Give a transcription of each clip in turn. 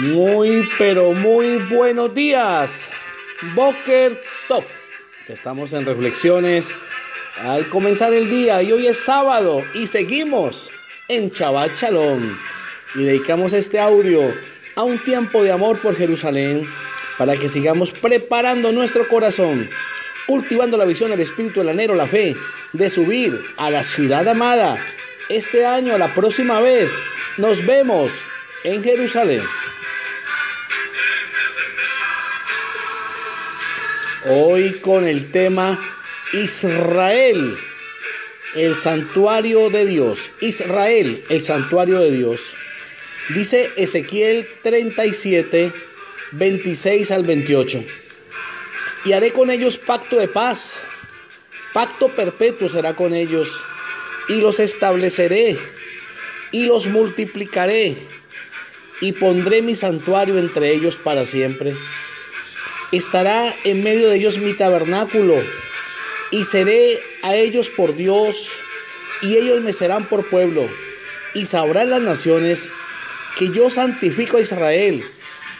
Muy, pero muy buenos días. Boker Top. Estamos en reflexiones al comenzar el día y hoy es sábado y seguimos en Chabat Shalom. Y dedicamos este audio a un tiempo de amor por Jerusalén para que sigamos preparando nuestro corazón, cultivando la visión, el espíritu, el anhelo, la fe de subir a la ciudad amada. Este año, la próxima vez, nos vemos en Jerusalén. Hoy con el tema Israel, el santuario de Dios. Israel, el santuario de Dios. Dice Ezequiel 37, 26 al 28. Y haré con ellos pacto de paz. Pacto perpetuo será con ellos. Y los estableceré. Y los multiplicaré. Y pondré mi santuario entre ellos para siempre estará en medio de ellos mi tabernáculo, y seré a ellos por Dios, y ellos me serán por pueblo, y sabrán las naciones que yo santifico a Israel,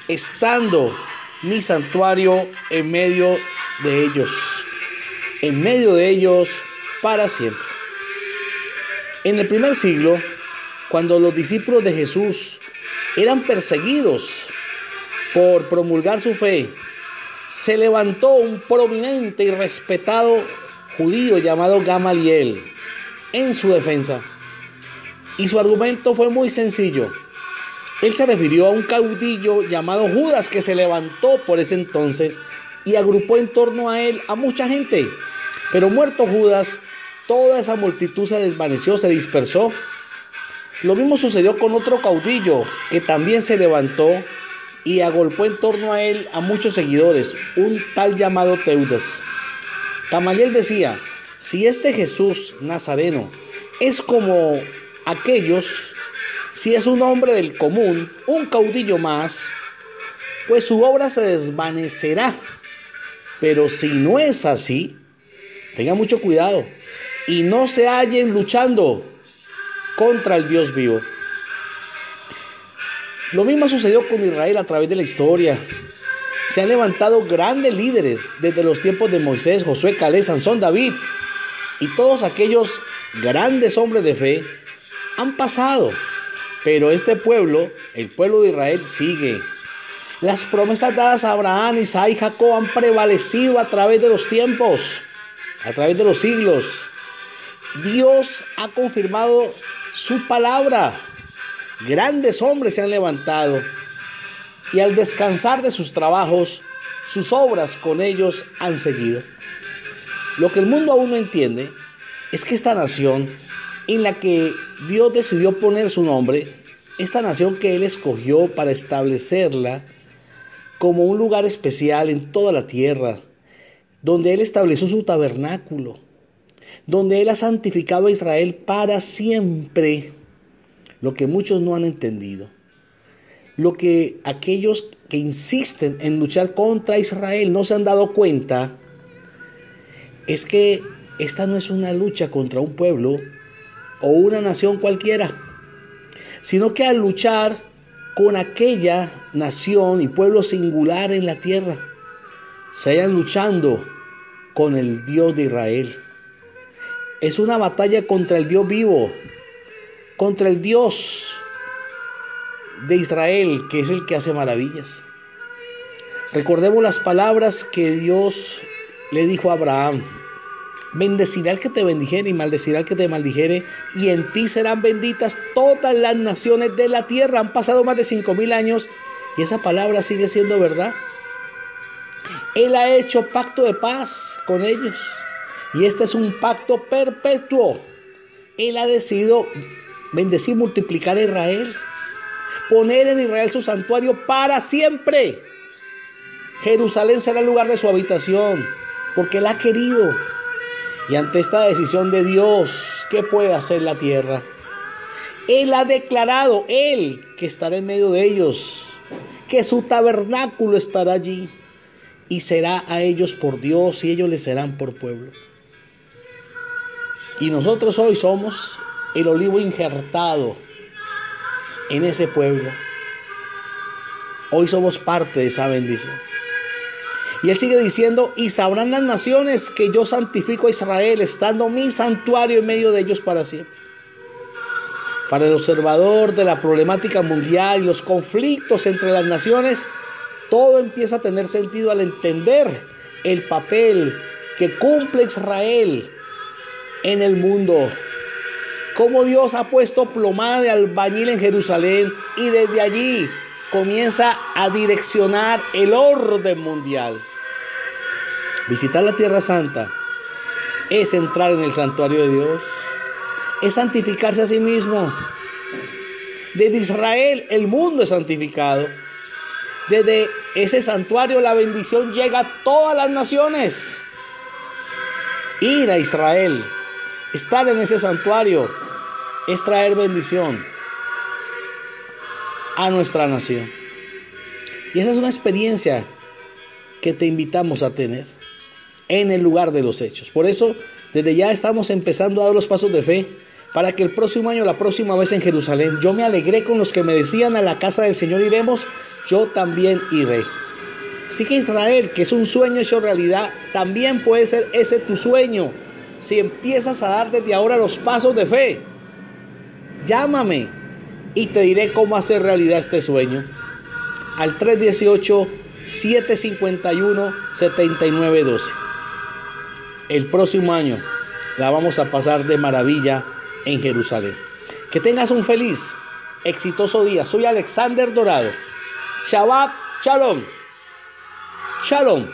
estando mi santuario en medio de ellos, en medio de ellos para siempre. En el primer siglo, cuando los discípulos de Jesús eran perseguidos por promulgar su fe, se levantó un prominente y respetado judío llamado Gamaliel en su defensa. Y su argumento fue muy sencillo. Él se refirió a un caudillo llamado Judas que se levantó por ese entonces y agrupó en torno a él a mucha gente. Pero muerto Judas, toda esa multitud se desvaneció, se dispersó. Lo mismo sucedió con otro caudillo que también se levantó y agolpó en torno a él a muchos seguidores, un tal llamado Teudas. Gamaliel decía, si este Jesús Nazareno es como aquellos, si es un hombre del común, un caudillo más, pues su obra se desvanecerá. Pero si no es así, tenga mucho cuidado y no se hallen luchando contra el Dios vivo. Lo mismo sucedió con Israel a través de la historia. Se han levantado grandes líderes desde los tiempos de Moisés, Josué, Calé, Sansón, David. Y todos aquellos grandes hombres de fe han pasado. Pero este pueblo, el pueblo de Israel, sigue. Las promesas dadas a Abraham, Isaac y Jacob han prevalecido a través de los tiempos, a través de los siglos. Dios ha confirmado su palabra. Grandes hombres se han levantado y al descansar de sus trabajos, sus obras con ellos han seguido. Lo que el mundo aún no entiende es que esta nación en la que Dios decidió poner su nombre, esta nación que Él escogió para establecerla como un lugar especial en toda la tierra, donde Él estableció su tabernáculo, donde Él ha santificado a Israel para siempre lo que muchos no han entendido, lo que aquellos que insisten en luchar contra Israel no se han dado cuenta, es que esta no es una lucha contra un pueblo o una nación cualquiera, sino que al luchar con aquella nación y pueblo singular en la tierra, se hayan luchando con el Dios de Israel. Es una batalla contra el Dios vivo, contra el Dios de Israel, que es el que hace maravillas. Recordemos las palabras que Dios le dijo a Abraham. Bendecirá al que te bendijere y maldecirá al que te maldijere, y en ti serán benditas todas las naciones de la tierra. Han pasado más de cinco mil años y esa palabra sigue siendo verdad. Él ha hecho pacto de paz con ellos y este es un pacto perpetuo. Él ha decidido bendecir, multiplicar a Israel, poner en Israel su santuario para siempre. Jerusalén será el lugar de su habitación, porque Él ha querido. Y ante esta decisión de Dios, ¿qué puede hacer la tierra? Él ha declarado, Él, que estará en medio de ellos, que su tabernáculo estará allí y será a ellos por Dios y ellos le serán por pueblo. Y nosotros hoy somos el olivo injertado en ese pueblo. Hoy somos parte de esa bendición. Y él sigue diciendo, y sabrán las naciones que yo santifico a Israel, estando mi santuario en medio de ellos para siempre. Para el observador de la problemática mundial y los conflictos entre las naciones, todo empieza a tener sentido al entender el papel que cumple Israel en el mundo. Cómo Dios ha puesto plomada de albañil en Jerusalén y desde allí comienza a direccionar el orden mundial. Visitar la Tierra Santa es entrar en el santuario de Dios, es santificarse a sí mismo. Desde Israel el mundo es santificado. Desde ese santuario la bendición llega a todas las naciones. Ir a Israel, estar en ese santuario, es traer bendición a nuestra nación. Y esa es una experiencia que te invitamos a tener en el lugar de los hechos. Por eso, desde ya estamos empezando a dar los pasos de fe para que el próximo año, la próxima vez en Jerusalén, yo me alegré con los que me decían a la casa del Señor iremos, yo también iré. Así que Israel, que es un sueño hecho realidad, también puede ser ese tu sueño si empiezas a dar desde ahora los pasos de fe. Llámame y te diré cómo hacer realidad este sueño. Al 318-751-7912. El próximo año la vamos a pasar de maravilla en Jerusalén. Que tengas un feliz, exitoso día. Soy Alexander Dorado. Shabbat Shalom. Shalom.